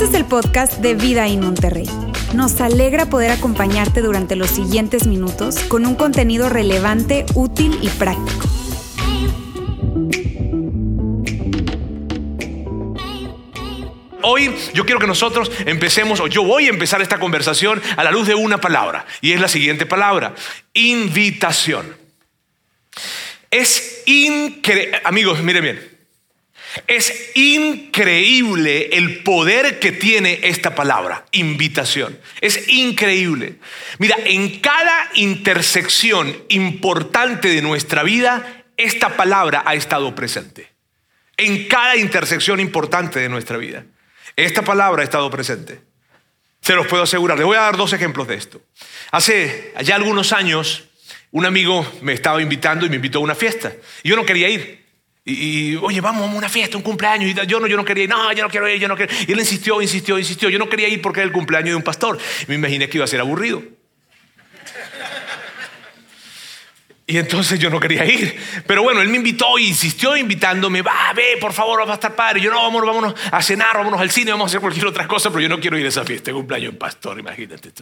Este es el podcast de Vida en Monterrey. Nos alegra poder acompañarte durante los siguientes minutos con un contenido relevante, útil y práctico. Hoy yo quiero que nosotros empecemos, o yo voy a empezar esta conversación a la luz de una palabra, y es la siguiente palabra, invitación. Es increíble, amigos, miren bien, es increíble el poder que tiene esta palabra, invitación. Es increíble. Mira, en cada intersección importante de nuestra vida, esta palabra ha estado presente. En cada intersección importante de nuestra vida. Esta palabra ha estado presente. Se los puedo asegurar. Les voy a dar dos ejemplos de esto. Hace ya algunos años, un amigo me estaba invitando y me invitó a una fiesta. Y yo no quería ir. Y, oye, vamos a una fiesta, un cumpleaños. Y yo no, yo no quería ir, no, yo no quiero ir, yo no quiero Y él insistió, insistió, insistió. Yo no quería ir porque era el cumpleaños de un pastor. me imaginé que iba a ser aburrido. Y entonces yo no quería ir. Pero bueno, él me invitó y insistió invitándome. Va, ve, por favor, va a estar padre. Yo no, vámonos, vámonos a cenar, vámonos al cine, vamos a hacer cualquier otra cosa, pero yo no quiero ir a esa fiesta. cumpleaños de un pastor, imagínate.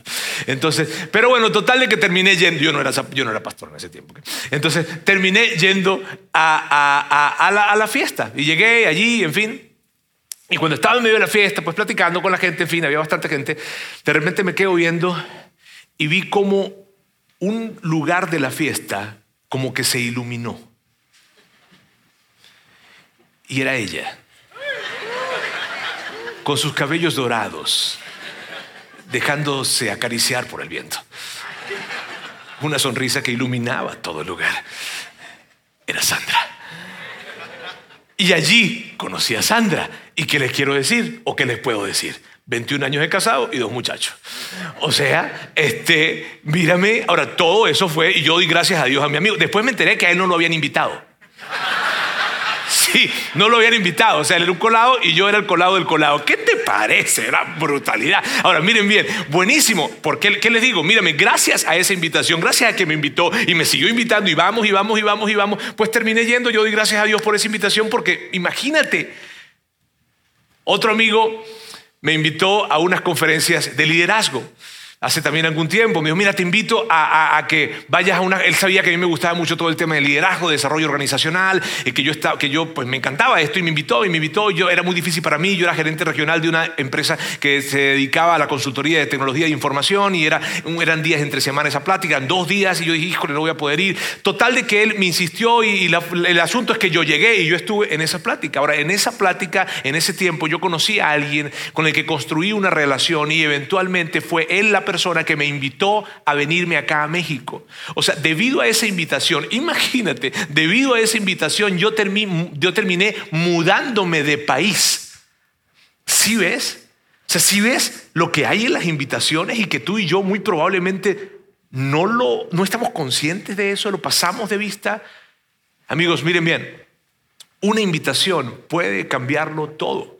Entonces, pero bueno, total de que terminé yendo. Yo no era, yo no era pastor en ese tiempo. Entonces, terminé yendo a, a, la, a la fiesta. Y llegué allí, en fin. Y cuando estaba en medio de la fiesta, pues platicando con la gente, en fin, había bastante gente. De repente me quedo viendo y vi como un lugar de la fiesta como que se iluminó. Y era ella, con sus cabellos dorados, dejándose acariciar por el viento. Una sonrisa que iluminaba todo el lugar. Era Sandra. Y allí conocí a Sandra. ¿Y qué les quiero decir? ¿O qué les puedo decir? 21 años de casado y dos muchachos. O sea, este, mírame, ahora todo eso fue, y yo doy gracias a Dios a mi amigo. Después me enteré que a él no lo habían invitado. Sí, no lo habían invitado. O sea, él era un colado y yo era el colado del colado. ¿Qué te parece? Era brutalidad. Ahora, miren bien, buenísimo. ¿Por qué, qué les digo? Mírame, gracias a esa invitación, gracias a que me invitó y me siguió invitando y vamos y vamos y vamos y vamos, pues terminé yendo. Yo doy gracias a Dios por esa invitación porque imagínate, otro amigo me invitó a unas conferencias de liderazgo hace también algún tiempo. Me dijo, mira, te invito a, que vayas a una... Él sabía que a mí me gustaba mucho todo el tema de liderazgo, de desarrollo organizacional, y que yo, estaba, que yo pues me encantaba esto y me invitó y me invitó. Yo, era muy difícil para mí, yo era gerente regional de una empresa que se dedicaba a la consultoría de tecnología e información y era, eran días entre semanas esa plática, en dos días y yo dije, híjole, no voy a poder ir. Total de que él me insistió y, el asunto es que yo llegué y yo estuve en esa plática. Ahora, en esa plática, en ese tiempo, yo conocí a alguien con el que construí una relación y eventualmente fue él la persona que me invitó a venirme acá a México. O sea, debido a esa invitación, imagínate, debido a esa invitación yo, yo terminé mudándome de país. ¿Sí ves? O sea, ¿sí ves lo que hay en las invitaciones y que tú y yo muy probablemente no, lo, no estamos conscientes de eso, lo pasamos de vista? Amigos, miren bien, una invitación puede cambiarlo todo.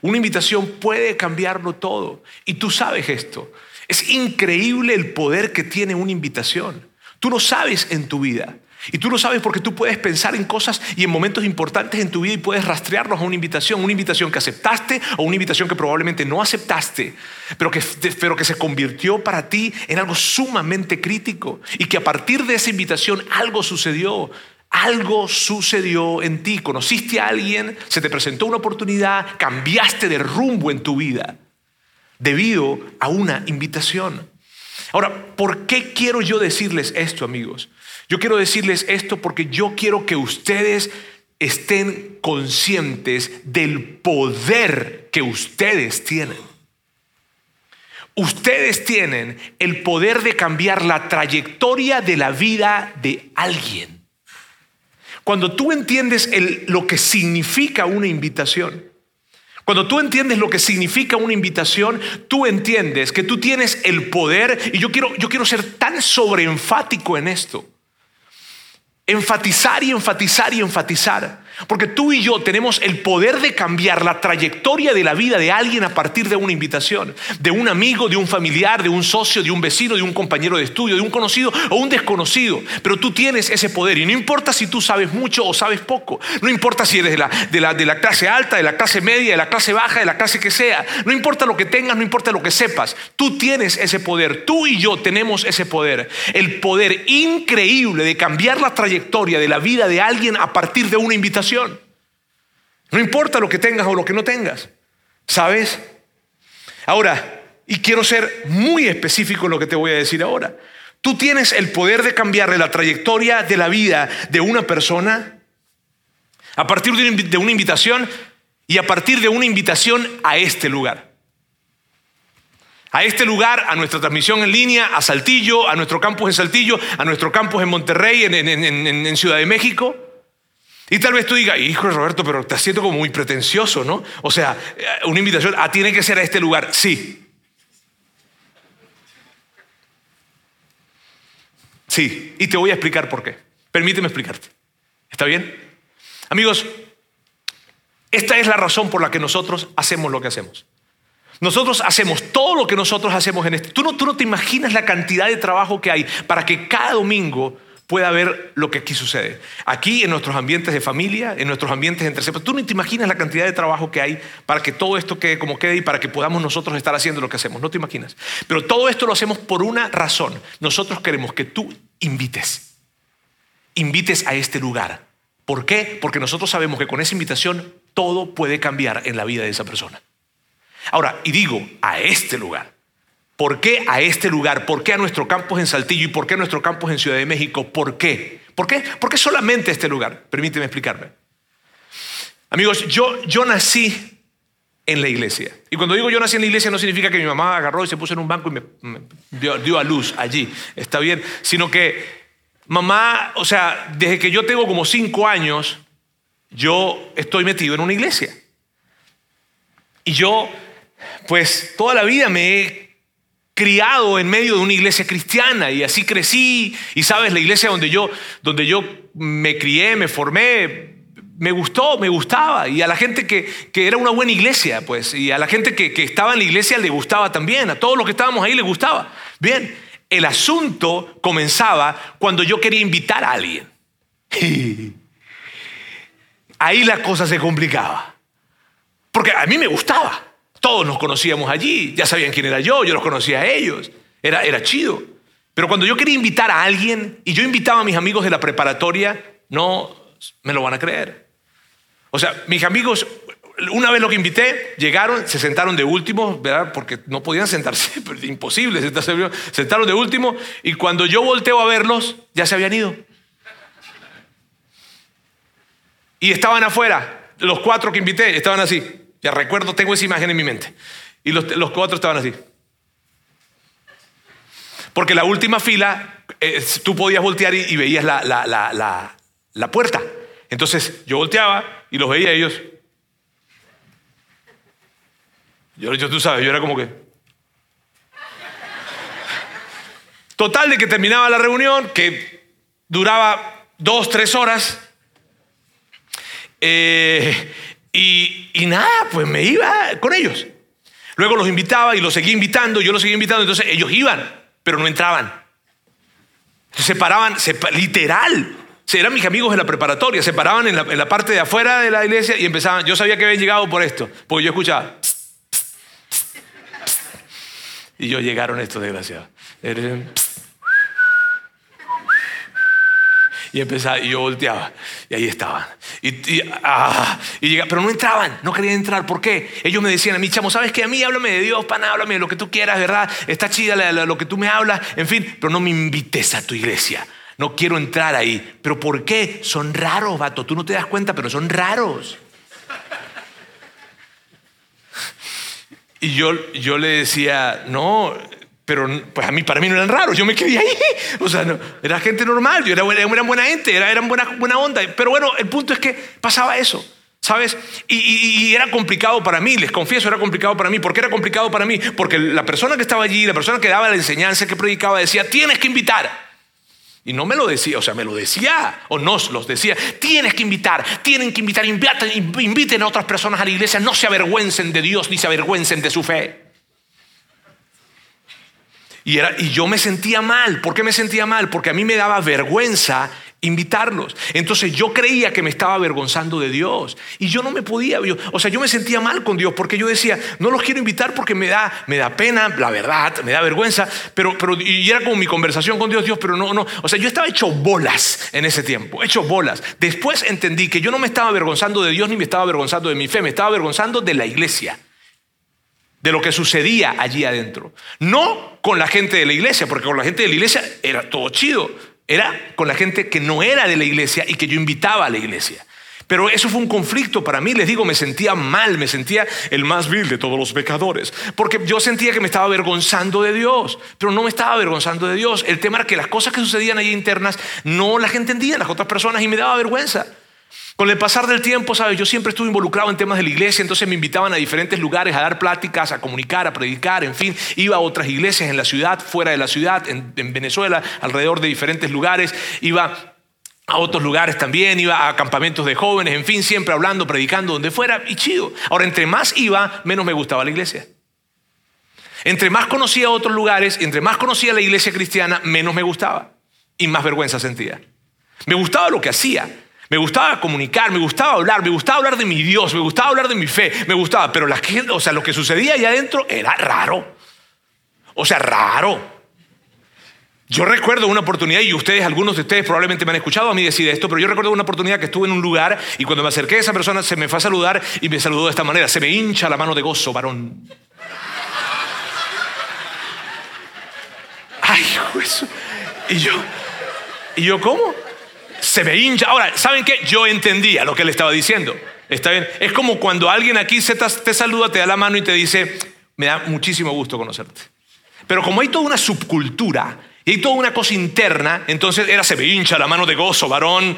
Una invitación puede cambiarlo todo. Y tú sabes esto. Es increíble el poder que tiene una invitación. Tú lo sabes en tu vida. Y tú lo sabes porque tú puedes pensar en cosas y en momentos importantes en tu vida y puedes rastrearlos a una invitación, una invitación que aceptaste o una invitación que probablemente no aceptaste, pero que, pero que se convirtió para ti en algo sumamente crítico y que a partir de esa invitación algo sucedió. Algo sucedió en ti, conociste a alguien, se te presentó una oportunidad, cambiaste de rumbo en tu vida debido a una invitación. Ahora, ¿por qué quiero yo decirles esto, amigos? Yo quiero decirles esto porque yo quiero que ustedes estén conscientes del poder que ustedes tienen. Ustedes tienen el poder de cambiar la trayectoria de la vida de alguien. Cuando tú entiendes lo que significa una invitación, cuando tú entiendes lo que significa una invitación, tú entiendes que tú tienes el poder, y yo quiero, yo quiero ser tan sobreenfático en esto. enfatizar y enfatizar y enfatizar. Porque tú y yo tenemos el poder de cambiar la trayectoria de la vida de alguien a partir de una invitación, de un amigo, de un familiar, de un socio, de un vecino, de un compañero de estudio, de un conocido o un desconocido. Pero tú tienes ese poder y no importa si tú sabes mucho o sabes poco, no importa si eres de la, de la, de la clase alta, de la clase media, de la clase baja, de la clase que sea, no importa lo que tengas, no importa lo que sepas, tú tienes ese poder, tú y yo tenemos ese poder, el poder increíble de cambiar la trayectoria de la vida de alguien a partir de una invitación. No importa lo que tengas o lo que no tengas. ¿Sabes? Ahora, y quiero ser muy específico en lo que te voy a decir ahora. Tú tienes el poder de cambiarle la trayectoria de la vida de una persona a partir de una invitación y a partir de una invitación a este lugar. A este lugar, a nuestra transmisión en línea, a Saltillo, a nuestro campus en Saltillo, a nuestro campus en Monterrey, en, en Ciudad de México. Y tal vez tú digas, hijo de Roberto, pero te siento como muy pretencioso, ¿no? O sea, eh, una invitación, tiene que ser a este lugar. Sí. Sí, y te voy a explicar por qué. Permíteme explicarte. ¿Está bien? Amigos, esta es la razón por la que nosotros hacemos lo que hacemos. Nosotros hacemos todo lo que nosotros hacemos en este. Tú no, tú no te imaginas la cantidad de trabajo que hay para que cada domingo pueda ver lo que aquí sucede. Aquí en nuestros ambientes de familia, en nuestros ambientes entre tú no te imaginas la cantidad de trabajo que hay para que todo esto quede como quede y para que podamos nosotros estar haciendo lo que hacemos, no te imaginas. Pero todo esto lo hacemos por una razón. Nosotros queremos que tú invites, invites a este lugar. ¿Por qué? Porque nosotros sabemos que con esa invitación todo puede cambiar en la vida de esa persona. Ahora, y digo, a este lugar. ¿Por qué a este lugar? ¿Por qué a nuestro campus en Saltillo y por qué a nuestro campus en Ciudad de México? ¿Por qué? ¿Por qué? ¿Por qué solamente este lugar? Permíteme explicarme. Amigos, yo, yo nací en la iglesia. Y cuando digo yo nací en la iglesia no significa que mi mamá agarró y se puso en un banco y me, dio, dio, a luz allí. Está bien. Sino que mamá, o sea, desde que yo tengo como cinco años, yo estoy metido en una iglesia. Y yo, pues, toda la vida me he criado en medio de una iglesia cristiana y así crecí y sabes, la iglesia donde yo, donde yo me crié, me formé, me gustó, me gustaba y a la gente que, era una buena iglesia, pues, y a la gente que, que estaba en la iglesia le gustaba también, a todos los que estábamos ahí le gustaba. Bien, el asunto comenzaba cuando yo quería invitar a alguien. Ahí la cosa se complicaba, porque a mí me gustaba. Todos nos conocíamos allí, ya sabían quién era yo, yo los conocía a ellos, era, era chido. Pero cuando yo quería invitar a alguien y yo invitaba a mis amigos de la preparatoria, no me lo van a creer. O sea, mis amigos, una vez lo que invité, llegaron, se sentaron de último, ¿verdad? Porque no podían sentarse, pero imposible sentarse. Sentaron de último y cuando yo volteo a verlos, ya se habían ido. Y estaban afuera, los cuatro que invité estaban así. Ya recuerdo, tengo esa imagen en mi mente. Y los, cuatro estaban así. Porque la última fila, eh, tú podías voltear y, veías la, la, puerta. Entonces yo volteaba y los veía ellos. Yo, yo, tú sabes, yo era como que... Total de que terminaba la reunión, que duraba dos, tres horas. Eh, y, nada, pues me iba con ellos. Luego los invitaba y los seguía invitando, yo los seguía invitando, entonces ellos iban, pero no entraban. Se paraban, se, literal, eran mis amigos de la preparatoria, se paraban en la, parte de afuera de la iglesia y empezaban, yo sabía que habían llegado por esto, porque yo escuchaba. Y yo llegaron estos desgraciados. Y empezaba, y yo volteaba, y ahí estaban. Y, ah, pero no entraban, no querían entrar. ¿Por qué? Ellos me decían a mí, chamo, ¿sabes qué? A mí háblame de Dios, pana, háblame de lo que tú quieras, ¿verdad? Está chida lo que tú me hablas, en fin, pero no me invites a tu iglesia. No quiero entrar ahí. ¿Pero por qué? Son raros, vato. Tú no te das cuenta, pero son raros. Y yo, yo le decía, no, pero pues a mí, para mí no eran raros, yo me quedé ahí. O sea, era gente normal, yo era, buena, buena gente, era, eran buena, buena onda. Pero bueno, el punto es que pasaba eso, ¿sabes? Y, era complicado para mí, les confieso, era complicado para mí. ¿Por qué era complicado para mí? Porque la persona que estaba allí, la persona que daba la enseñanza, que predicaba, decía, tienes que invitar. Y no me lo decía, o sea, me lo decía, o nos los decía. Tienes que invitar, tienen que invitar, inviten, inviten a otras personas a la iglesia, no se avergüencen de Dios ni se avergüencen de su fe. Y, era, y yo me sentía mal. ¿Por qué me sentía mal? Porque a mí me daba vergüenza invitarlos. Entonces yo creía que me estaba avergonzando de Dios y yo no me podía, o sea, yo me sentía mal con Dios porque yo decía, no los quiero invitar porque me da, me da pena, la verdad, me da vergüenza, pero, pero y era como mi conversación con Dios, Dios, pero no, no, o sea, yo estaba hecho bolas en ese tiempo, hecho bolas. Después entendí que yo no me estaba avergonzando de Dios ni me estaba avergonzando de mi fe, me estaba avergonzando de la iglesia de lo que sucedía allí adentro. No con la gente de la iglesia, porque con la gente de la iglesia era todo chido. Era con la gente que no era de la iglesia y que yo invitaba a la iglesia. Pero eso fue un conflicto para mí, les digo, me sentía mal, me sentía el más vil de todos los pecadores, porque yo sentía que me estaba avergonzando de Dios, pero no me estaba avergonzando de Dios. El tema era que las cosas que sucedían allí internas no las entendían las otras personas y me daba vergüenza. Con el pasar del tiempo, ¿sabes? Yo siempre estuve involucrado en temas de la iglesia, entonces me invitaban a diferentes lugares a dar pláticas, a comunicar, a predicar, en fin. Iba a otras iglesias en la ciudad, fuera de la ciudad, en, Venezuela, alrededor de diferentes lugares. Iba a otros lugares también, iba a campamentos de jóvenes, en fin, siempre hablando, predicando, donde fuera, y chido. Ahora, entre más iba, menos me gustaba la iglesia. Entre más conocía otros lugares, entre más conocía la iglesia cristiana, menos me gustaba y más vergüenza sentía. Me gustaba lo que hacía, me gustaba comunicar, me gustaba hablar, me gustaba hablar de mi Dios, me gustaba hablar de mi fe, me gustaba, pero la o sea, lo que sucedía allá adentro era raro. O sea, raro. Yo recuerdo una oportunidad, y ustedes, algunos de ustedes probablemente me han escuchado a mí decir esto, pero yo recuerdo una oportunidad que estuve en un lugar y cuando me acerqué a esa persona se me fue a saludar y me saludó de esta manera, se me hincha la mano de gozo, varón. Ay, eso. Y yo, ¿y yo cómo? Se me hincha. Ahora, ¿saben qué? Yo entendía lo que él estaba diciendo. Está bien. Es como cuando alguien aquí te saluda, te da la mano y te dice, me da muchísimo gusto conocerte. Pero como hay toda una subcultura y hay toda una cosa interna, entonces era se me hincha la mano de gozo, varón.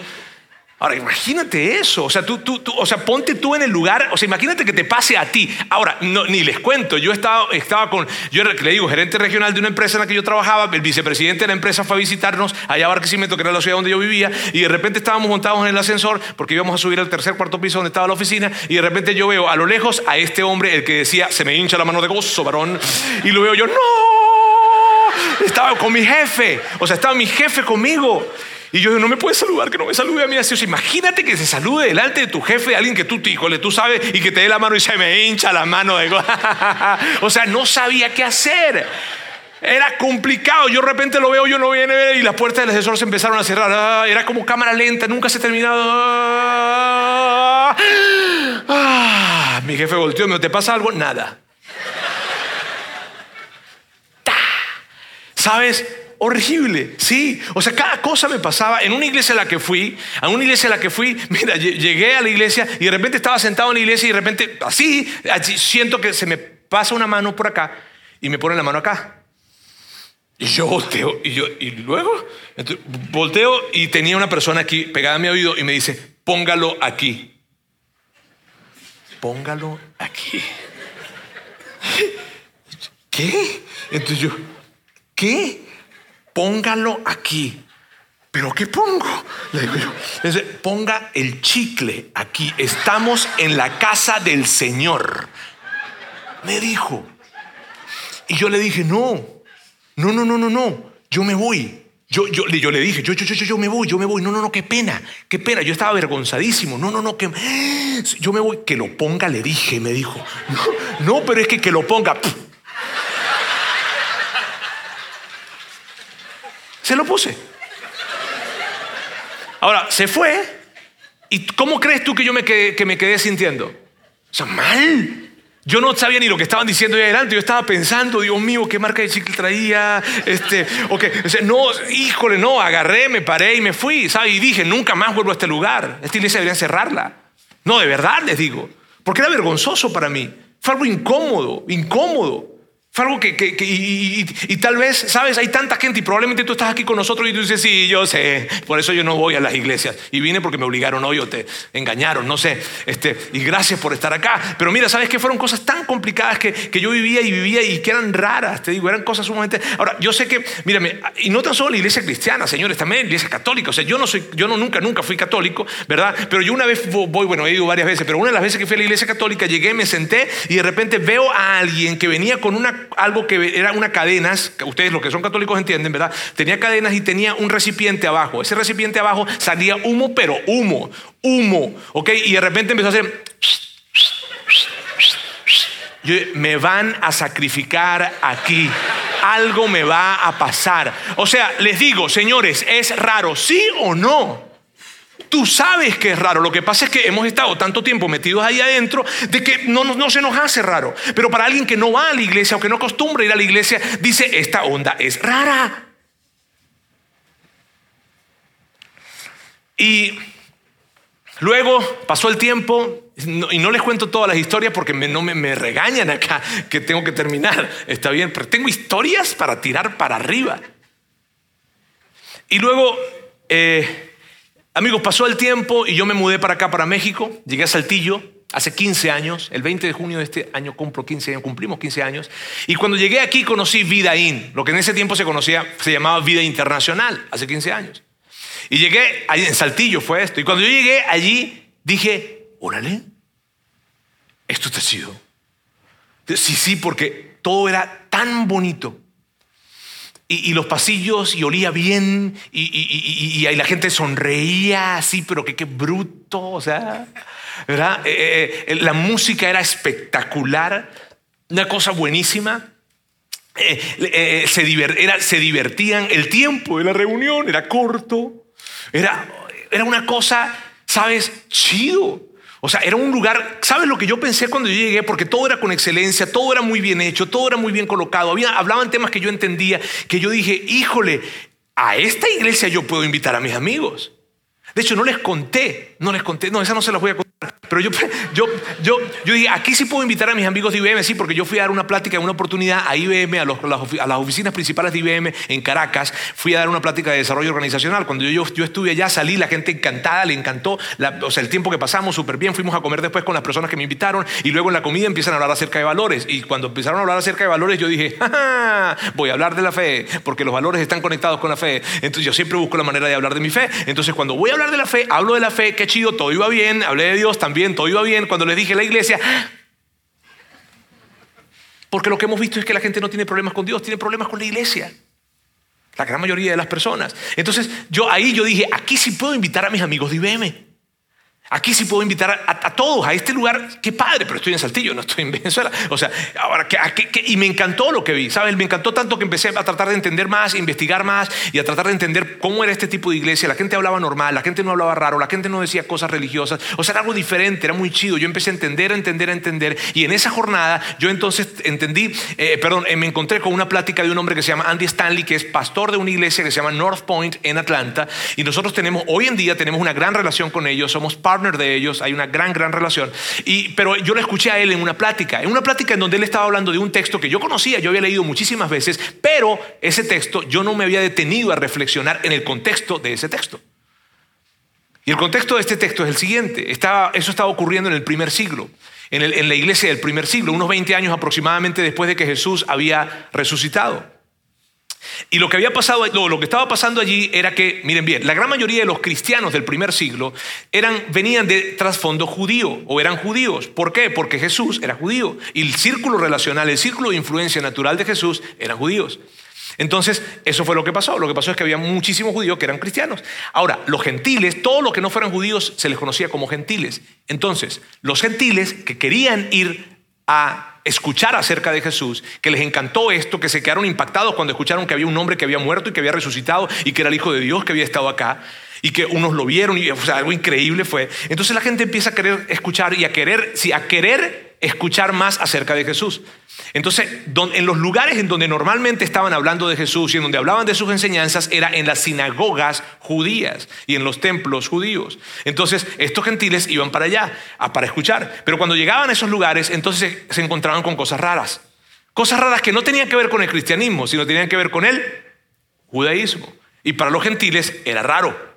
Ahora, imagínate eso, o sea, tú, tú, o sea, ponte tú en el lugar, o sea, imagínate que te pase a ti. Ahora, ni les cuento, yo estaba, estaba con, yo le digo, gerente regional de una empresa en la que yo trabajaba, el vicepresidente de la empresa fue a visitarnos allá a Barquisimeto, que era la ciudad donde yo vivía, y de repente estábamos montados en el ascensor, porque íbamos a subir al tercer, cuarto piso donde estaba la oficina, y de repente yo veo a lo lejos a este hombre, el que decía, se me hincha la mano de gozo, varón, y lo veo yo, no, estaba con mi jefe, o sea, estaba mi jefe conmigo. Y yo no me puedes saludar, que no me salude a mí así. imagínate que se salude delante de tu jefe, alguien que tú, híjole, tú sabes, y que te dé la mano y se me hincha la mano. De... o sea, no sabía qué hacer. Era complicado. Yo de repente lo veo, yo no viene y las puertas del asesor se empezaron a cerrar. Ah, era como cámara lenta, nunca se terminaba. Ah, mi jefe volteó, me ¿te pasa algo? Nada. ¿Sabes? Horrible, sí. O sea, cada cosa me pasaba. En una iglesia a la que fui, a una iglesia a la que fui, mira, llegué a la iglesia y de repente estaba sentado en la iglesia y de repente, así, siento que se me pasa una mano por acá y me pone la mano acá. Y yo volteo, y yo, y luego, volteo y tenía una persona aquí pegada a mi oído y me dice, póngalo aquí. Póngalo aquí. ¿Qué? Entonces yo, ¿qué? Póngalo aquí. ¿Pero qué pongo? Le digo yo, ponga el chicle aquí. Estamos en la casa del Señor. Me dijo. Y yo le dije, no, no, no, no, no, no, yo me voy. Yo, yo, yo le dije, yo, yo, yo, yo me voy, yo me voy. No, no, no, qué pena, qué pena. Yo estaba avergonzadísimo. No, no, no, que yo me voy. Que lo ponga, le dije, me dijo. No, no pero es que que lo ponga. Se lo puse. Ahora, se fue. ¿Y cómo crees tú que yo me quedé, que sintiendo? O sea, mal. Yo no sabía ni lo que estaban diciendo ahí adelante. Yo estaba pensando, Dios mío, qué marca de chicle traía. Este, okay. no, híjole, no, agarré, me paré y me fui. ¿sabes? Y dije, nunca más vuelvo a este lugar. Esta iglesia debería cerrarla. No, de verdad les digo. Porque era vergonzoso para mí. Fue algo incómodo, incómodo. Fue algo que, y, tal vez, sabes, hay tanta gente y probablemente tú estás aquí con nosotros y tú dices, sí, yo sé, por eso yo no voy a las iglesias. Y vine porque me obligaron hoy o te engañaron, no sé. Este, y gracias por estar acá. Pero mira, sabes que fueron cosas tan complicadas que, que yo vivía y vivía y que eran raras, te digo, eran cosas sumamente... Ahora, yo sé que, mírame, y no tan solo la iglesia cristiana, señores, también la iglesia católica. O sea, yo no soy, yo no, nunca, nunca fui católico, ¿verdad? Pero yo una vez voy, bueno, he ido varias veces, pero una de las veces que fui a la iglesia católica, llegué, me senté y de repente veo a alguien que venía con una, algo que era una cadenas, ustedes los que son católicos entienden, ¿verdad? Tenía cadenas y tenía un recipiente abajo. Ese recipiente abajo salía humo, pero humo, humo, ¿ok? Y de repente empezó a hacer... me van a sacrificar aquí. Algo me va a pasar. O sea, les digo, señores, ¿es raro? ¿Sí o no? Tú sabes que es raro. Lo que pasa es que hemos estado tanto tiempo metidos ahí adentro de que no, no, se nos hace raro. Pero para alguien que no va a la iglesia o que no acostumbra ir a la iglesia, dice, esta onda es rara. Y luego pasó el tiempo y no les cuento todas las historias porque me, no me, regañan acá que tengo que terminar. Está bien, pero tengo historias para tirar para arriba. Y luego... Eh, Amigos, pasó el tiempo y yo me mudé para acá, para México. Llegué a Saltillo hace 15 años. El 20 de junio de este año cumplo 15 años, cumplimos 15 años. Y cuando llegué aquí conocí Vidaín, lo que en ese tiempo se conocía, se llamaba Vida Internacional, hace 15 años. Y llegué, en Saltillo fue esto. Y cuando yo llegué allí, dije, órale, esto te ha sido. Sí, sí, porque todo era tan bonito y, los pasillos y olía bien y, y, la gente sonreía así, pero que qué bruto, o sea, ¿verdad? Eh, eh, la música era espectacular, una cosa buenísima. Eh, se, era, se, divertían, el tiempo de la reunión era corto, era, era una cosa, ¿sabes? Chido. O sea, era un lugar, ¿sabes lo que yo pensé cuando yo llegué? Porque todo era con excelencia, todo era muy bien hecho, todo era muy bien colocado. Hablaban temas que yo entendía, que yo dije, híjole, a esta iglesia yo puedo invitar a mis amigos. De hecho, no les conté, no les conté, no, esa no se las voy a contar. Pero yo, yo, yo, yo dije, aquí sí puedo invitar a mis amigos de IBM, sí, porque yo fui a dar una plática, una oportunidad a IBM, a, las oficinas principales de IBM en Caracas, fui a dar una plática de desarrollo organizacional. Cuando yo, yo estuve allá, salí, la gente encantada, le encantó, o sea, el tiempo que pasamos súper bien, fuimos a comer después con las personas que me invitaron y luego en la comida empiezan a hablar acerca de valores. Y cuando empezaron a hablar acerca de valores, yo dije, voy a hablar de la fe, porque los valores están conectados con la fe. Entonces yo siempre busco la manera de hablar de mi fe. Entonces cuando voy a hablar de la fe, hablo de la fe, qué chido, todo iba bien, hablé de Dios también todo iba bien, cuando les dije a la iglesia, porque lo que hemos visto es que la gente no tiene problemas con Dios, tiene problemas con la iglesia. La gran mayoría de las personas. Entonces, yo ahí yo dije, aquí sí puedo invitar a mis amigos de IBM. Aquí sí puedo invitar a, todos a este lugar. Qué padre, pero estoy en Saltillo, no estoy en Venezuela. O sea, ahora, y me encantó lo que vi, ¿sabes? Me encantó tanto que empecé a tratar de entender más, investigar más y a tratar de entender cómo era este tipo de iglesia. La gente hablaba normal, la gente no hablaba raro, la gente no decía cosas religiosas. O sea, era algo diferente, era muy chido. Yo empecé a entender, a entender, a entender. Y en esa jornada yo entonces entendí, eh, perdón, eh, me encontré con una plática de un hombre que se llama Andy Stanley, que es pastor de una iglesia que se llama North Point en Atlanta. Y nosotros tenemos, hoy en día tenemos una gran relación con ellos, somos partners de ellos, hay una gran, gran relación. Y, pero yo lo escuché a él en una plática, en una plática en donde él estaba hablando de un texto que yo conocía, yo había leído muchísimas veces, pero ese texto yo no me había detenido a reflexionar en el contexto de ese texto. Y el contexto de este texto es el siguiente, estaba, eso estaba ocurriendo en el primer siglo. En, en la iglesia del primer siglo, unos 20 años aproximadamente después de que Jesús había resucitado. Y lo que había pasado, lo, que estaba pasando allí era que, miren bien, la gran mayoría de los cristianos del primer siglo eran, venían de trasfondo judío o eran judíos. ¿Por qué? Porque Jesús era judío y el círculo relacional, el círculo de influencia natural de Jesús eran judíos. Entonces, eso fue lo que pasó. Lo que pasó es que había muchísimos judíos que eran cristianos. Ahora, los gentiles, todos los que no fueran judíos, se les conocía como gentiles. Entonces, los gentiles que querían ir a escuchar acerca de Jesús, que les encantó esto, que se quedaron impactados cuando escucharon que había un hombre que había muerto y que había resucitado y que era el Hijo de Dios que había estado acá y que unos lo vieron y algo increíble fue. Entonces la gente empieza a querer escuchar y a querer, sí, a querer escuchar más acerca de Jesús. Entonces, en los lugares en donde normalmente estaban hablando de Jesús y en donde hablaban de sus enseñanzas era en las sinagogas judías y en los templos judíos. Entonces, estos gentiles iban para allá para escuchar. Pero cuando llegaban a esos lugares, entonces se encontraban con cosas raras. Cosas raras que no tenían que ver con el cristianismo, sino tenían que ver con el judaísmo. Y para los gentiles era raro.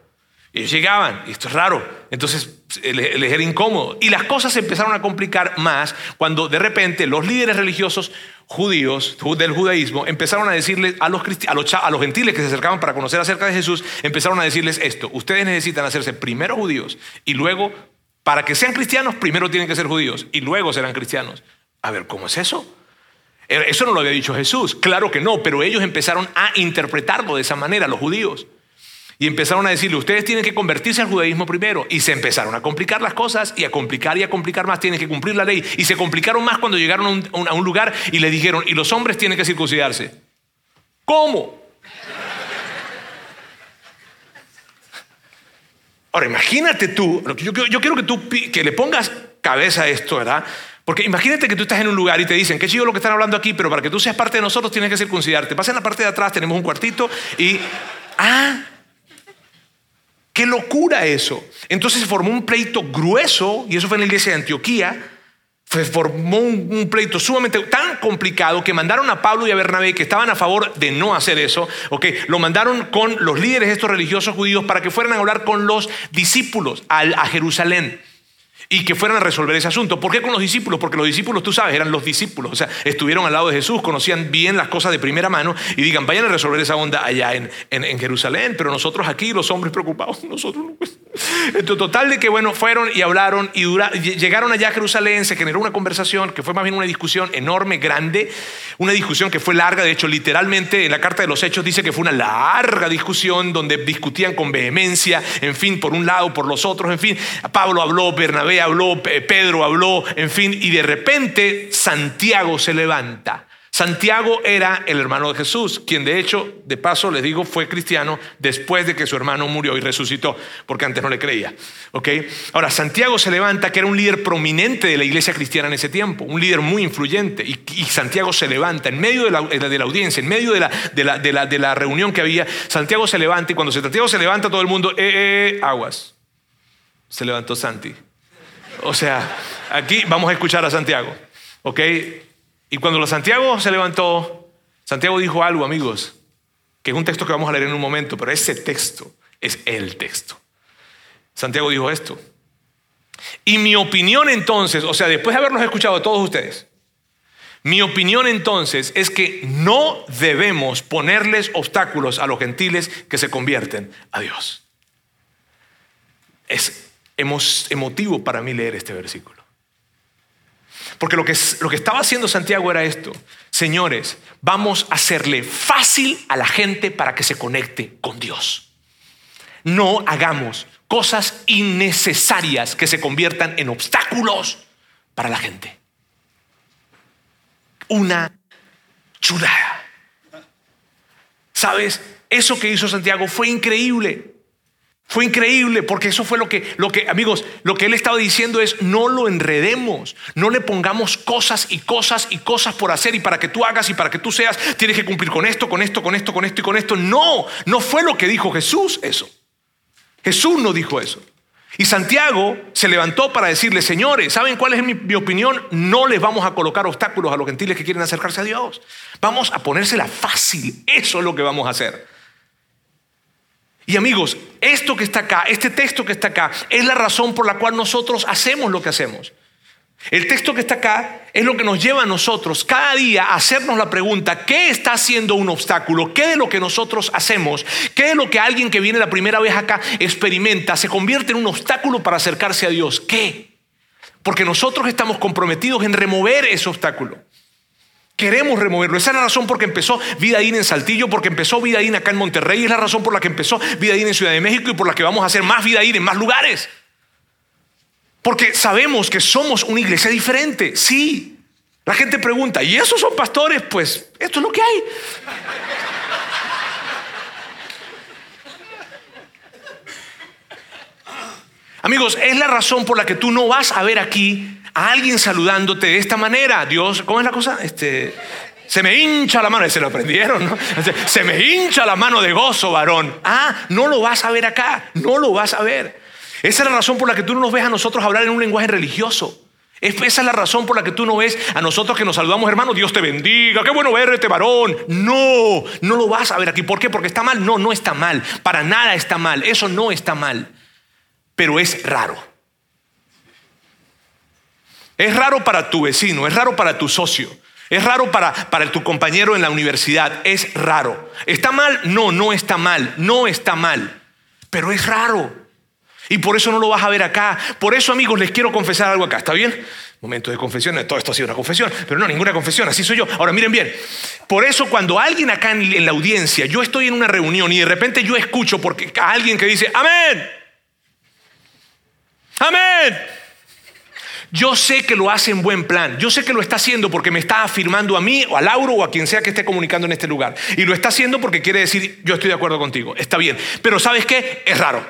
Ellos llegaban, y esto es raro, entonces les era incómodo. Y las cosas se empezaron a complicar más cuando de repente los líderes religiosos judíos del judaísmo empezaron a decirles a los, a a los gentiles que se acercaban para conocer acerca de Jesús, empezaron a decirles esto, ustedes necesitan hacerse primero judíos y luego, para que sean cristianos, primero tienen que ser judíos y luego serán cristianos. A ver, ¿cómo es eso? Eh, eso no lo había dicho Jesús, claro que no, pero ellos empezaron a interpretarlo de esa manera, los judíos. Y empezaron a decirle, ustedes tienen que convertirse al judaísmo primero. Y se empezaron a complicar las cosas y a complicar y a complicar más. Tienen que cumplir la ley. Y se complicaron más cuando llegaron a un, lugar y le dijeron, y los hombres tienen que circuncidarse. ¿Cómo? Ahora, imagínate tú, yo, yo, quiero que tú que le pongas cabeza a esto, ¿verdad? Porque imagínate que tú estás en un lugar y te dicen, qué chido lo que están hablando aquí, pero para que tú seas parte de nosotros tienes que circuncidarte. Pasa en la parte de atrás, tenemos un cuartito y, ah, Qué locura eso. Entonces se formó un pleito grueso, y eso fue en la iglesia de Antioquía. Se formó un, pleito sumamente tan complicado que mandaron a Pablo y a Bernabé, que estaban a favor de no hacer eso, okay, lo mandaron con los líderes de estos religiosos judíos para que fueran a hablar con los discípulos a Jerusalén y que fueran a resolver ese asunto. ¿Por qué con los discípulos? Porque los discípulos, tú sabes, eran los discípulos, o sea, estuvieron al lado de Jesús, conocían bien las cosas de primera mano y digan, vayan a resolver esa onda allá en, en, Jerusalén, pero nosotros aquí, los hombres preocupados, nosotros no. Entonces, total de que, bueno, fueron y hablaron y llegaron allá a Jerusalén, se generó una conversación que fue más bien una discusión enorme, grande, una discusión que fue larga, de hecho, literalmente en la carta de los Hechos dice que fue una larga discusión donde discutían con vehemencia, en fin, por un lado, por los otros, en fin, Pablo habló, Bernabé habló, Pedro habló, en fin, y de repente Santiago se levanta. Santiago era el hermano de Jesús, quien de hecho, de paso les digo, fue cristiano después de que su hermano murió y resucitó, porque antes no le creía. ¿ok? Ahora, Santiago se levanta, que era un líder prominente de la iglesia cristiana en ese tiempo, un líder muy influyente, y, Santiago se levanta en medio de la, de la audiencia, en medio de la, de, la, de la, reunión que había, Santiago se levanta y cuando Santiago se levanta todo el mundo, eh, eh, eh aguas. Se levantó Santi. O sea, aquí vamos a escuchar a Santiago. ¿Ok? Y cuando Santiago se levantó, Santiago dijo algo, amigos, que es un texto que vamos a leer en un momento, pero ese texto es el texto. Santiago dijo esto. Y mi opinión entonces, o sea, después de haberlos escuchado a todos ustedes, mi opinión entonces es que no debemos ponerles obstáculos a los gentiles que se convierten a Dios. Es emotivo para mí leer este versículo. Porque lo que, lo que estaba haciendo Santiago era esto. Señores, vamos a hacerle fácil a la gente para que se conecte con Dios. No hagamos cosas innecesarias que se conviertan en obstáculos para la gente. Una chulada. ¿Sabes? Eso que hizo Santiago fue increíble. Fue increíble porque eso fue lo que, lo que, amigos, lo que él estaba diciendo es no lo enredemos, no le pongamos cosas y cosas y cosas por hacer y para que tú hagas y para que tú seas, tienes que cumplir con esto, con esto, con esto, con esto y con esto. No, no fue lo que dijo Jesús eso. Jesús no dijo eso. Y Santiago se levantó para decirle, señores, ¿saben cuál es mi, mi, opinión? No les vamos a colocar obstáculos a los gentiles que quieren acercarse a Dios. Vamos a ponérsela fácil. Eso es lo que vamos a hacer. Y amigos, esto que está acá, este texto que está acá, es la razón por la cual nosotros hacemos lo que hacemos. El texto que está acá es lo que nos lleva a nosotros cada día a hacernos la pregunta, ¿qué está haciendo un obstáculo? ¿Qué de lo que nosotros hacemos? ¿Qué de lo que alguien que viene la primera vez acá experimenta se convierte en un obstáculo para acercarse a Dios? ¿Qué? Porque nosotros estamos comprometidos en remover ese obstáculo. Queremos removerlo. Esa es la razón por que empezó Vida In en Saltillo, porque empezó Vida In acá en Monterrey, es la razón por la que empezó Vida In en Ciudad de México y por la que vamos a hacer más Vida In en más lugares. Porque sabemos que somos una iglesia diferente, sí. La gente pregunta, ¿y esos son pastores? Pues esto es lo que hay. Amigos, es la razón por la que tú no vas a ver aquí alguien saludándote de esta manera. Dios, ¿cómo es la cosa? Este, se me hincha la mano, se lo aprendieron, ¿no? Se me hincha la mano de gozo, varón. Ah, no lo vas a ver acá, no lo vas a ver. Esa es la razón por la que tú no nos ves a nosotros hablar en un lenguaje religioso. Esa es la razón por la que tú no ves a nosotros que nos saludamos, hermano, Dios te bendiga, qué bueno verte, varón. No, no lo vas a ver aquí. ¿Por qué? Porque está mal. No, no está mal. Para nada está mal. Eso no está mal. Pero es raro. Es raro para tu vecino, es raro para tu socio, es raro para, para tu compañero en la universidad, es raro. ¿Está mal? No, no está mal, no está mal. Pero es raro. Y por eso no lo vas a ver acá. Por eso, amigos, les quiero confesar algo acá. ¿Está bien? Momento de confesión. Todo esto ha sido una confesión. Pero no, ninguna confesión. Así soy yo. Ahora, miren bien. Por eso, cuando alguien acá en la audiencia, yo estoy en una reunión y de repente yo escucho porque a alguien que dice, amén. Amén. Yo sé que lo hace en buen plan. Yo sé que lo está haciendo porque me está afirmando a mí o a Lauro o a quien sea que esté comunicando en este lugar. Y lo está haciendo porque quiere decir, yo estoy de acuerdo contigo. Está bien. Pero ¿sabes qué? Es raro.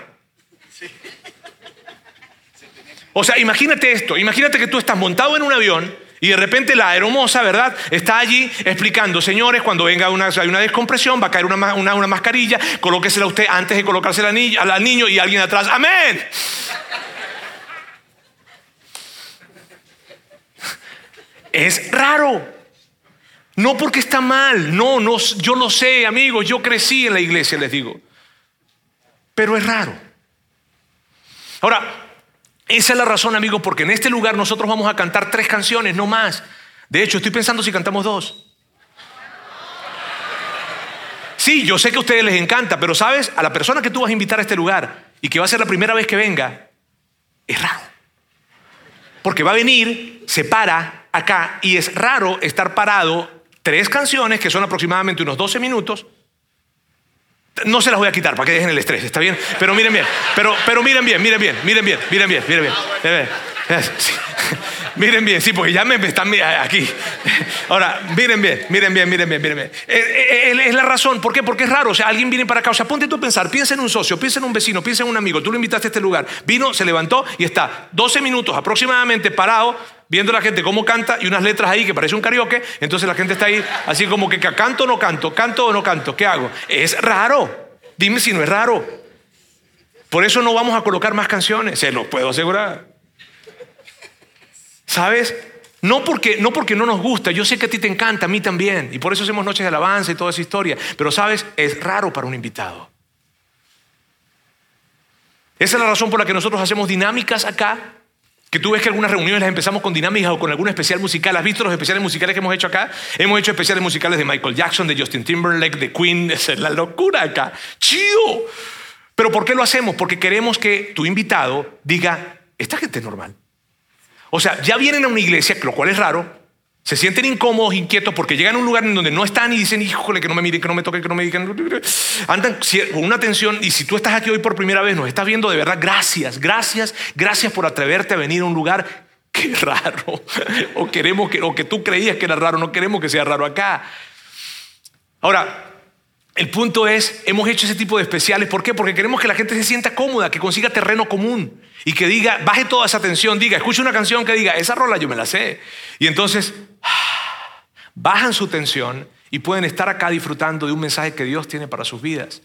O sea, imagínate esto, imagínate que tú estás montado en un avión y de repente la aeromoza, ¿verdad? Está allí explicando, señores, cuando venga una, una descompresión, va a caer una, una, mascarilla, colóquesela usted antes de colocársela al niño y alguien atrás, amén. Es raro. No porque está mal, no, no, yo lo sé, amigos, yo crecí en la iglesia, les digo. Pero es raro. Ahora, esa es la razón, amigo, porque en este lugar nosotros vamos a cantar tres canciones, no más. De hecho, estoy pensando si cantamos dos. Sí, yo sé que a ustedes les encanta, pero sabes, a la persona que tú vas a invitar a este lugar y que va a ser la primera vez que venga, es raro. Porque va a venir, se para acá y es raro estar parado tres canciones que son aproximadamente unos 12 minutos no se las voy a quitar para que dejen el estrés, ¿está bien? Pero miren bien, pero, pero miren bien, miren bien, miren bien, miren bien, miren bien. Miren bien. Miren bien, sí, porque ya me están aquí. Ahora, miren bien, miren bien, miren bien, miren bien. Eh, eh, eh, es la razón, ¿por qué? Porque es raro. O sea, alguien viene para acá. O sea, ponte tú a pensar, piensa en un socio, piensa en un vecino, piensa en un amigo. Tú lo invitaste a este lugar. Vino, se levantó y está 12 minutos aproximadamente parado viendo a la gente cómo canta y unas letras ahí que parece un karaoke, entonces la gente está ahí así como que canto o no canto, canto o no canto, ¿qué hago? Es raro, dime si no es raro. Por eso no vamos a colocar más canciones, se los puedo asegurar. ¿Sabes? No porque, no porque no nos gusta, yo sé que a ti te encanta, a mí también, y por eso hacemos noches de alabanza y toda esa historia, pero sabes, es raro para un invitado. Esa es la razón por la que nosotros hacemos dinámicas acá que tú ves que algunas reuniones las empezamos con dinámicas o con algún especial musical. ¿Has visto los especiales musicales que hemos hecho acá? Hemos hecho especiales musicales de Michael Jackson, de Justin Timberlake, de Queen. es la locura acá. ¡Chido! Pero ¿por qué lo hacemos? Porque queremos que tu invitado diga, esta gente es normal. O sea, ya vienen a una iglesia, lo cual es raro, se sienten incómodos, inquietos, porque llegan a un lugar en donde no están y dicen, híjole, que no me miren, que no me toquen, que no me digan. Andan con una tensión y si tú estás aquí hoy por primera vez, nos estás viendo de verdad, gracias, gracias, gracias por atreverte a venir a un lugar que raro. O queremos que, o que tú creías que era raro, no queremos que sea raro acá. Ahora, el punto es, hemos hecho ese tipo de especiales. ¿Por qué? Porque queremos que la gente se sienta cómoda, que consiga terreno común y que diga, baje toda esa tensión, diga, escuche una canción que diga, esa rola yo me la sé. Y entonces, bajan su tensión y pueden estar acá disfrutando de un mensaje que Dios tiene para sus vidas.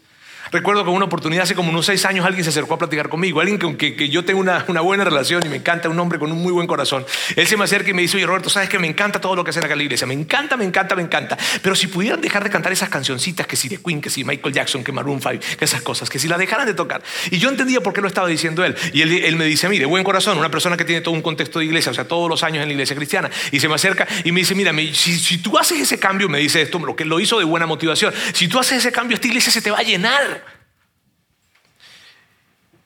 Recuerdo que una oportunidad hace como unos seis años alguien se acercó a platicar conmigo, alguien con que, yo tengo una, buena relación y me encanta, un hombre con un muy buen corazón. Él se me acerca y me dice, oye Roberto, sabes que me encanta todo lo que hacen acá en la iglesia, me encanta, me encanta, me encanta. Pero si pudieran dejar de cantar esas cancioncitas, que si de Queen, que si Michael Jackson, que Maroon 5, que esas cosas, que si la dejaran de tocar. Y yo entendía por qué lo estaba diciendo él. Y él, me dice, mire, buen corazón, una persona que tiene todo un contexto de iglesia, o sea, todos los años en la iglesia cristiana. Y se me acerca y me dice, mira, si, tú haces ese cambio, me dice esto, que lo hizo de buena motivación, si tú haces ese cambio, esta iglesia se te va a llenar.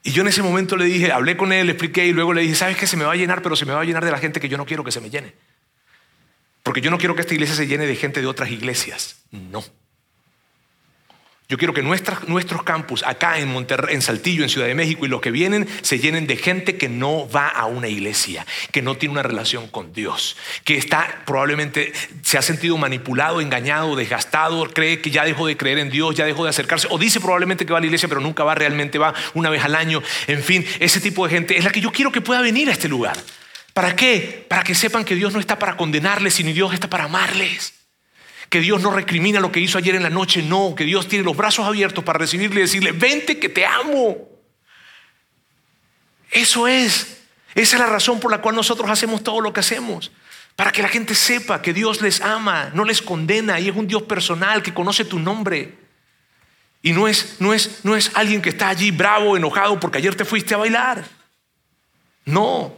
Y yo en ese momento le dije, hablé con él, le expliqué y luego le dije, ¿sabes qué? Se me va a llenar, pero se me va a llenar de la gente que yo no quiero que se me llene. Porque yo no quiero que esta iglesia se llene de gente de otras iglesias. No. Yo quiero que nuestros campus acá en Monterrey, en Saltillo, en Ciudad de México y los que vienen se llenen de gente que no va a una iglesia, que no tiene una relación con Dios, que está probablemente se ha sentido manipulado, engañado, desgastado, cree que ya dejó de creer en Dios, ya dejó de acercarse, o dice probablemente que va a la iglesia, pero nunca va, realmente va una vez al año. En fin, ese tipo de gente es la que yo quiero que pueda venir a este lugar. ¿Para qué? Para que sepan que Dios no está para condenarles, sino Dios está para amarles que Dios no recrimina lo que hizo ayer en la noche, no, que Dios tiene los brazos abiertos para recibirle y decirle, vente que te amo. Eso es. Esa es la razón por la cual nosotros hacemos todo lo que hacemos. Para que la gente sepa que Dios les ama, no les condena y es un Dios personal que conoce tu nombre. Y no es, no es, no es alguien que está allí bravo, enojado porque ayer te fuiste a bailar. No.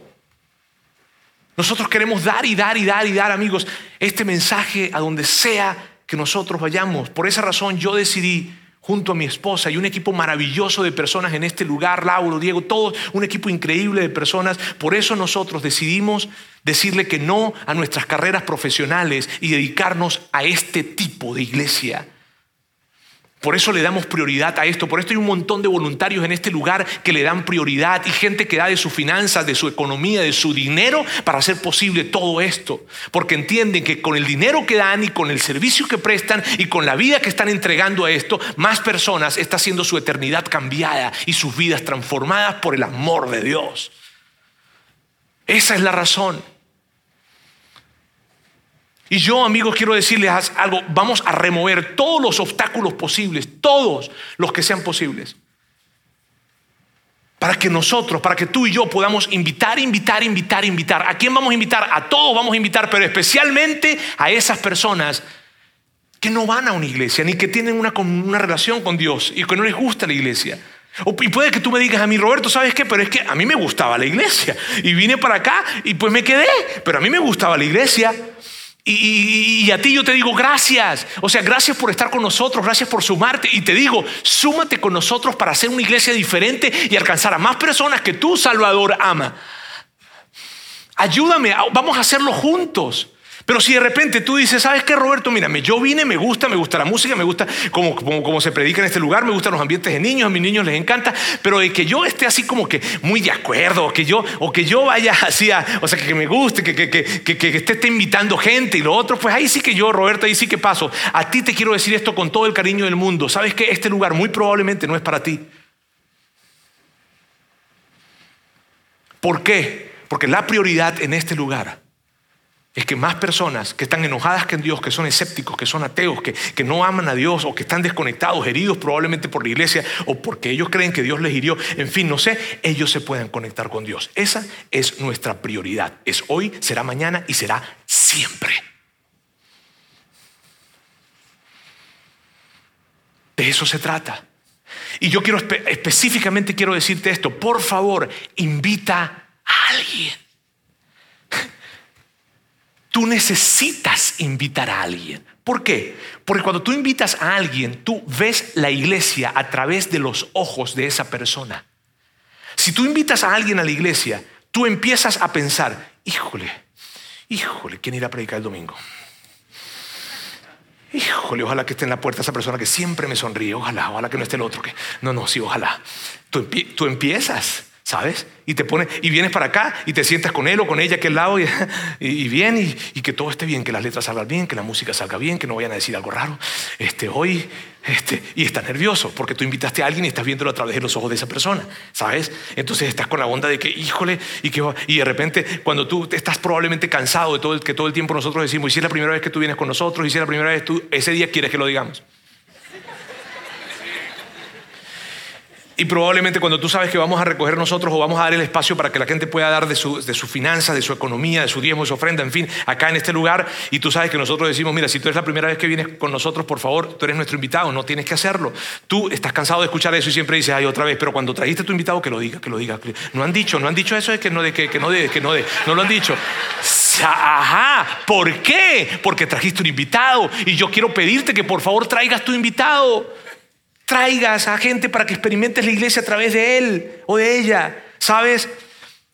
Nosotros queremos dar y dar y dar y dar, amigos, este mensaje a donde sea que nosotros vayamos. Por esa razón yo decidí junto a mi esposa y un equipo maravilloso de personas en este lugar, Lauro, Diego, todo un equipo increíble de personas. Por eso nosotros decidimos decirle que no a nuestras carreras profesionales y dedicarnos a este tipo de iglesia. Por eso le damos prioridad a esto. Por esto hay un montón de voluntarios en este lugar que le dan prioridad y gente que da de sus finanzas, de su economía, de su dinero para hacer posible todo esto. Porque entienden que con el dinero que dan y con el servicio que prestan y con la vida que están entregando a esto, más personas está haciendo su eternidad cambiada y sus vidas transformadas por el amor de Dios. Esa es la razón. Y yo, amigos, quiero decirles algo, vamos a remover todos los obstáculos posibles, todos los que sean posibles, para que nosotros, para que tú y yo podamos invitar, invitar, invitar, invitar. ¿A quién vamos a invitar? A todos vamos a invitar, pero especialmente a esas personas que no van a una iglesia, ni que tienen una, relación con Dios y que no les gusta la iglesia. Y puede que tú me digas a mí, Roberto, ¿sabes qué? Pero es que a mí me gustaba la iglesia. Y vine para acá y pues me quedé, pero a mí me gustaba la iglesia. Y, a ti yo te digo gracias. O sea, gracias por estar con nosotros, gracias por sumarte. Y te digo, súmate con nosotros para hacer una iglesia diferente y alcanzar a más personas que tú, Salvador, ama. Ayúdame, vamos a hacerlo juntos. Pero si de repente tú dices, ¿sabes qué, Roberto? Mírame, yo vine, me gusta, me gusta la música, me gusta como, como, se predica en este lugar, me gustan los ambientes de niños, a mis niños les encanta, pero de que yo esté así como que muy de acuerdo, o que yo, o que yo vaya así, o sea, que, me guste, que, que, que, que esté, invitando gente y lo otro, pues ahí sí que yo, Roberto, ahí sí que paso. A ti te quiero decir esto con todo el cariño del mundo. ¿Sabes que este lugar muy probablemente no es para ti? ¿Por qué? Porque la prioridad en este lugar es que más personas que están enojadas con Dios, que son escépticos, que son ateos, que, que, no aman a Dios o que están desconectados, heridos probablemente por la iglesia o porque ellos creen que Dios les hirió, en fin, no sé, ellos se puedan conectar con Dios. Esa es nuestra prioridad. Es hoy, será mañana y será siempre. De eso se trata. Y yo quiero específicamente quiero decirte esto, por favor, invita a alguien. Tú necesitas invitar a alguien. ¿Por qué? Porque cuando tú invitas a alguien, tú ves la iglesia a través de los ojos de esa persona. Si tú invitas a alguien a la iglesia, tú empiezas a pensar, híjole, híjole, ¿quién irá a predicar el domingo? Híjole, ojalá que esté en la puerta esa persona que siempre me sonríe, ojalá, ojalá que no esté el otro que... No, no, sí, ojalá. Tú, tú empiezas ¿sabes? Y te pone, y vienes para acá y te sientas con él o con ella que al lado y, y, bien y, que todo esté bien, que las letras salgan bien, que la música salga bien, que no vayan a decir algo raro. Este, hoy, este, y estás nervioso porque tú invitaste a alguien y estás viéndolo a través de los ojos de esa persona, ¿sabes? Entonces estás con la onda de que, híjole, y que y de repente cuando tú estás probablemente cansado de todo que todo el tiempo nosotros decimos, y si es la primera vez que tú vienes con nosotros, y si es la primera vez tú, ese día quieres que lo digamos. Y probablemente cuando tú sabes que vamos a recoger nosotros o vamos a dar el espacio para que la gente pueda dar de su, de finanza, de su economía, de su diezmo, de su ofrenda, en fin, acá en este lugar, y tú sabes que nosotros decimos, mira, si tú eres la primera vez que vienes con nosotros, por favor, tú eres nuestro invitado, no tienes que hacerlo. Tú estás cansado de escuchar eso y siempre dices, ay, otra vez, pero cuando trajiste tu invitado, que lo diga, que lo diga. No han dicho, no han dicho eso de que no de, que, que no de, que no de, no lo han dicho. Ajá, ¿por qué? Porque trajiste un invitado y yo quiero pedirte que por favor traigas tu invitado traigas a gente para que experimentes la iglesia a través de él o de ella, ¿sabes?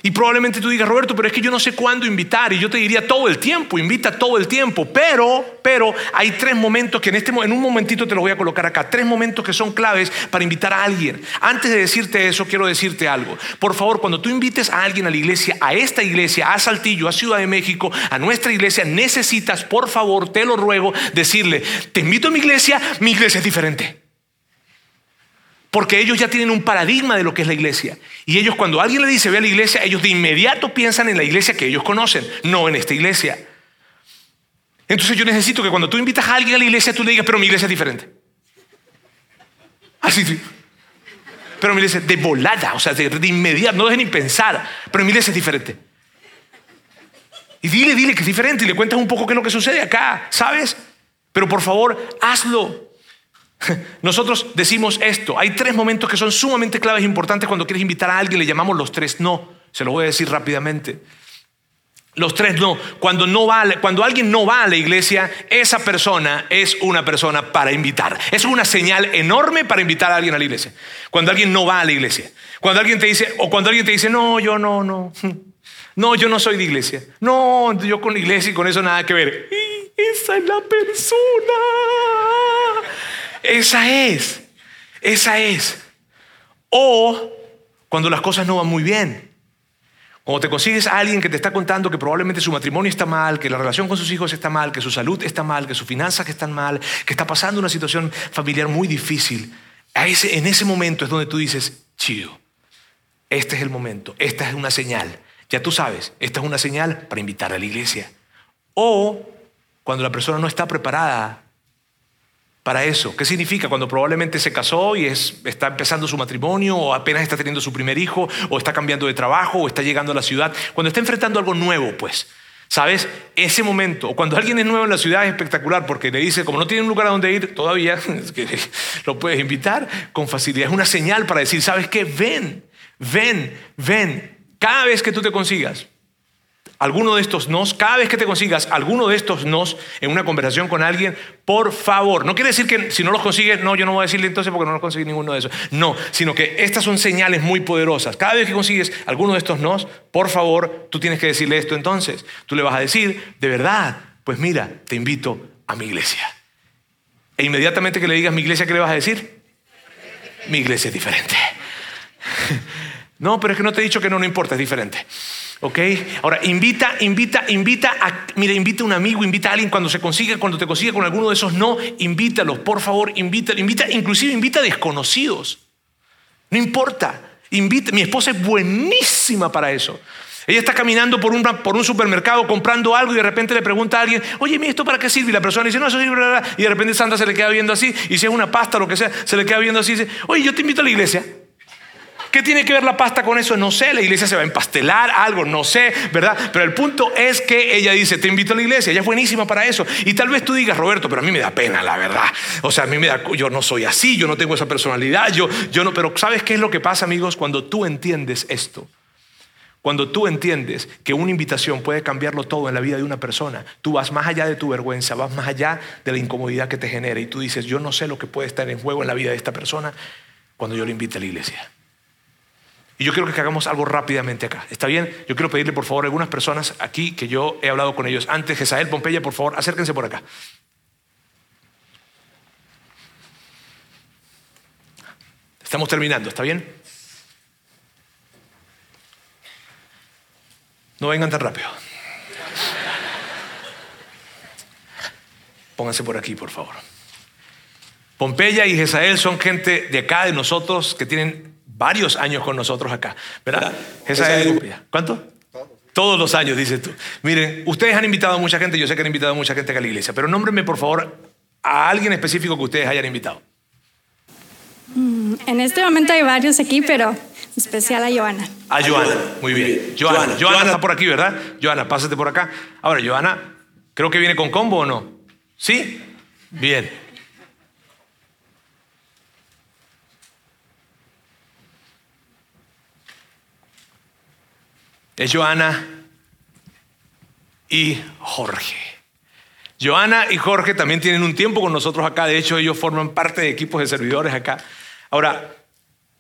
Y probablemente tú digas, Roberto, pero es que yo no sé cuándo invitar. Y yo te diría todo el tiempo, invita todo el tiempo. Pero, pero hay tres momentos que en, este, en un momentito te los voy a colocar acá. Tres momentos que son claves para invitar a alguien. Antes de decirte eso, quiero decirte algo. Por favor, cuando tú invites a alguien a la iglesia, a esta iglesia, a Saltillo, a Ciudad de México, a nuestra iglesia, necesitas, por favor, te lo ruego, decirle, te invito a mi iglesia, mi iglesia es diferente. Porque ellos ya tienen un paradigma de lo que es la iglesia. Y ellos cuando alguien le dice ve a la iglesia, ellos de inmediato piensan en la iglesia que ellos conocen, no en esta iglesia. Entonces yo necesito que cuando tú invitas a alguien a la iglesia, tú le digas, pero mi iglesia es diferente. Así. pero mi iglesia de volada, o sea, de, de inmediato, no dejen ni pensar, pero mi iglesia es diferente. Y dile, dile que es diferente y le cuentas un poco qué es lo que sucede acá, ¿sabes? Pero por favor, hazlo. Nosotros decimos esto. Hay tres momentos que son sumamente claves e importantes cuando quieres invitar a alguien. Le llamamos los tres no. Se lo voy a decir rápidamente. Los tres no. Cuando, no va, cuando alguien no va a la iglesia, esa persona es una persona para invitar. Es una señal enorme para invitar a alguien a la iglesia. Cuando alguien no va a la iglesia. Cuando alguien te dice, o cuando alguien te dice, no, yo no, no. No, yo no soy de iglesia. No, yo con la iglesia y con eso nada que ver. esa es la persona. Esa es. Esa es. O cuando las cosas no van muy bien. Cuando te consigues a alguien que te está contando que probablemente su matrimonio está mal, que la relación con sus hijos está mal, que su salud está mal, que sus finanzas están mal, que está pasando una situación familiar muy difícil. en ese momento es donde tú dices, chido, este es el momento, esta es una señal ya tú sabes, esta es una señal para invitar a la iglesia. O cuando la persona no está preparada para eso. ¿Qué significa? Cuando probablemente se casó y está empezando su matrimonio o apenas está teniendo su primer hijo o está cambiando de trabajo o está llegando a la ciudad. Cuando está enfrentando algo nuevo, pues. ¿Sabes? Ese momento, o cuando alguien es nuevo en la ciudad es espectacular porque le dice, como no tiene un lugar a donde ir todavía, lo puedes invitar con facilidad. Es una señal para decir, ¿sabes qué? Ven, ven, ven. Cada vez que tú te consigas alguno de estos nos, cada vez que te consigas alguno de estos nos en una conversación con alguien, por favor, no quiere decir que si no los consigues, no, yo no voy a decirle entonces porque no los conseguí ninguno de esos. No, sino que estas son señales muy poderosas. Cada vez que consigues alguno de estos nos, por favor, tú tienes que decirle esto entonces. Tú le vas a decir, de verdad, pues mira, te invito a mi iglesia. E inmediatamente que le digas mi iglesia, ¿qué le vas a decir? Mi iglesia es diferente. No, pero es que no te he dicho que no, no importa, es diferente. ¿Ok? Ahora, invita, invita, invita a, mira, invita a un amigo, invita a alguien cuando se consiga, cuando te consiga con alguno de esos no, invítalos, por favor, invita, invita, inclusive invita a desconocidos. No importa, invita. Mi esposa es buenísima para eso. Ella está caminando por un, por un supermercado comprando algo y de repente le pregunta a alguien, oye, ¿esto para qué sirve? Y la persona dice, no, eso sirve, y de repente Sandra se le queda viendo así, y si es una pasta lo que sea, se le queda viendo así y dice, oye, yo te invito a la iglesia. ¿Qué tiene que ver la pasta con eso? No sé, la iglesia se va a empastelar, algo, no sé, ¿verdad? Pero el punto es que ella dice, te invito a la iglesia, ella es buenísima para eso. Y tal vez tú digas, Roberto, pero a mí me da pena, la verdad. O sea, a mí me da, yo no soy así, yo no tengo esa personalidad, yo, yo no, pero ¿sabes qué es lo que pasa, amigos? Cuando tú entiendes esto. Cuando tú entiendes que una invitación puede cambiarlo todo en la vida de una persona, tú vas más allá de tu vergüenza, vas más allá de la incomodidad que te genera y tú dices, yo no sé lo que puede estar en juego en la vida de esta persona cuando yo le invite a la iglesia. Y yo quiero que hagamos algo rápidamente acá. ¿Está bien? Yo quiero pedirle por favor a algunas personas aquí que yo he hablado con ellos antes. Jezael, Pompeya, por favor, acérquense por acá. Estamos terminando, ¿está bien? No vengan tan rápido. Pónganse por aquí, por favor. Pompeya y Jezael son gente de acá, de nosotros, que tienen varios años con nosotros acá, ¿verdad? Esa es ¿Cuánto? Todos los años, dices tú. Miren, ustedes han invitado a mucha gente, yo sé que han invitado a mucha gente acá a la iglesia, pero nómbrenme por favor a alguien específico que ustedes hayan invitado. Mm, en este momento hay varios aquí, pero especial a Joana. A Joana, muy bien. Joana, Joana está por aquí, ¿verdad? Joana, pásate por acá. Ahora, Joana, creo que viene con combo o no. ¿Sí? Bien. Es Joana y Jorge. Joana y Jorge también tienen un tiempo con nosotros acá, de hecho ellos forman parte de equipos de servidores acá. Ahora,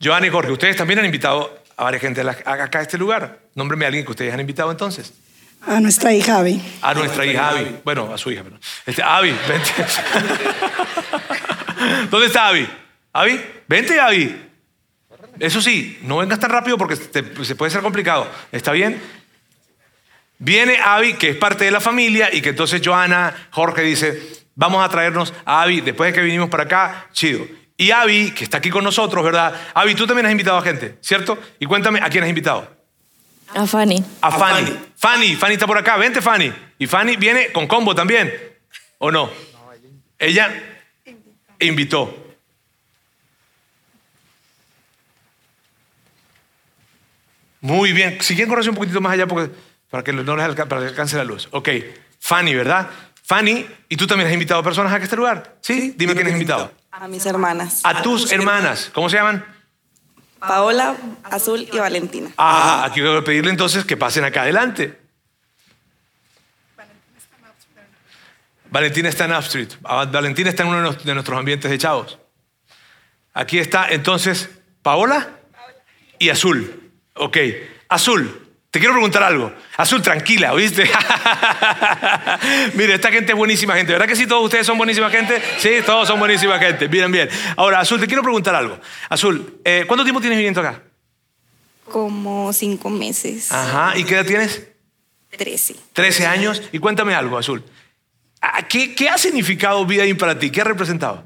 Joana y Jorge, ustedes también han invitado a varias gente acá a este lugar. Nómbreme a alguien que ustedes han invitado entonces. A nuestra hija Abby. A nuestra hija Abby. Bueno, a su hija. Pero... Este, Abby, vente. ¿Dónde está Abby? Abby, vente Abby. Eso sí, no vengas tan rápido porque se puede ser complicado. ¿Está bien? Viene Avi, que es parte de la familia, y que entonces Joana, Jorge dice, vamos a traernos a Avi después de que vinimos para acá, chido. Y Avi, que está aquí con nosotros, ¿verdad? Avi, tú también has invitado a gente, ¿cierto? Y cuéntame, ¿a quién has invitado? A Fanny. A Fanny. Fanny, Fanny está por acá, vente Fanny. Y Fanny viene con combo también, ¿o no? Ella invitó. Muy bien. Si quieren correrse un poquitito más allá porque, para, que no les alca- para que alcance la luz. Ok. Fanny, ¿verdad? Fanny, ¿y tú también has invitado personas a este lugar? ¿Sí? Dime quién has invitado. A mis hermanas. A tus hermanas. ¿Cómo se llaman? Paola, Azul y Valentina. Ah, aquí voy a pedirle entonces que pasen acá adelante. Valentina está en Upstreet. Ah, Valentina está en uno de nuestros ambientes de chavos. Aquí está entonces Paola y Azul. Ok. Azul, te quiero preguntar algo. Azul, tranquila, ¿oíste? Mire, esta gente es buenísima gente. ¿Verdad que sí todos ustedes son buenísima gente? Sí, todos son buenísima gente. Bien, bien. Ahora, Azul, te quiero preguntar algo. Azul, eh, ¿cuánto tiempo tienes viviendo acá? Como cinco meses. Ajá. ¿Y qué edad tienes? Trece. 13 años. Y cuéntame algo, Azul. ¿A ¿Qué, qué ha significado Vida In para ti? ¿Qué ha representado?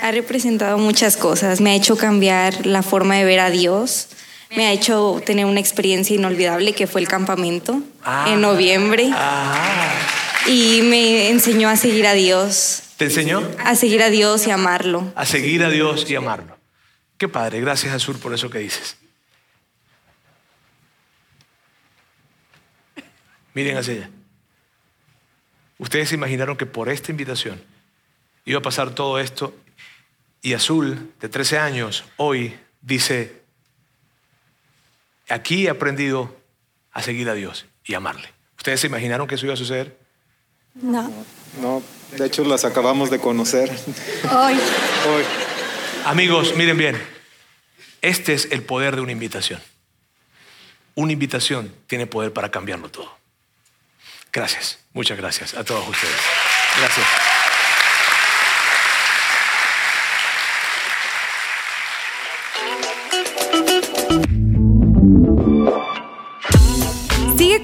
Ha representado muchas cosas. Me ha hecho cambiar la forma de ver a Dios. Me ha hecho tener una experiencia inolvidable que fue el campamento Ah. en noviembre. Y me enseñó a seguir a Dios. ¿Te enseñó? A seguir a Dios y amarlo. A seguir a Dios y amarlo. Qué padre. Gracias, Azul, por eso que dices. Miren hacia allá. Ustedes se imaginaron que por esta invitación iba a pasar todo esto y Azul, de 13 años, hoy dice, aquí he aprendido a seguir a Dios y amarle. ¿Ustedes se imaginaron que eso iba a suceder? No. No, de hecho las acabamos de conocer Hoy. hoy. Amigos, miren bien, este es el poder de una invitación. Una invitación tiene poder para cambiarlo todo. Gracias, muchas gracias a todos ustedes. Gracias.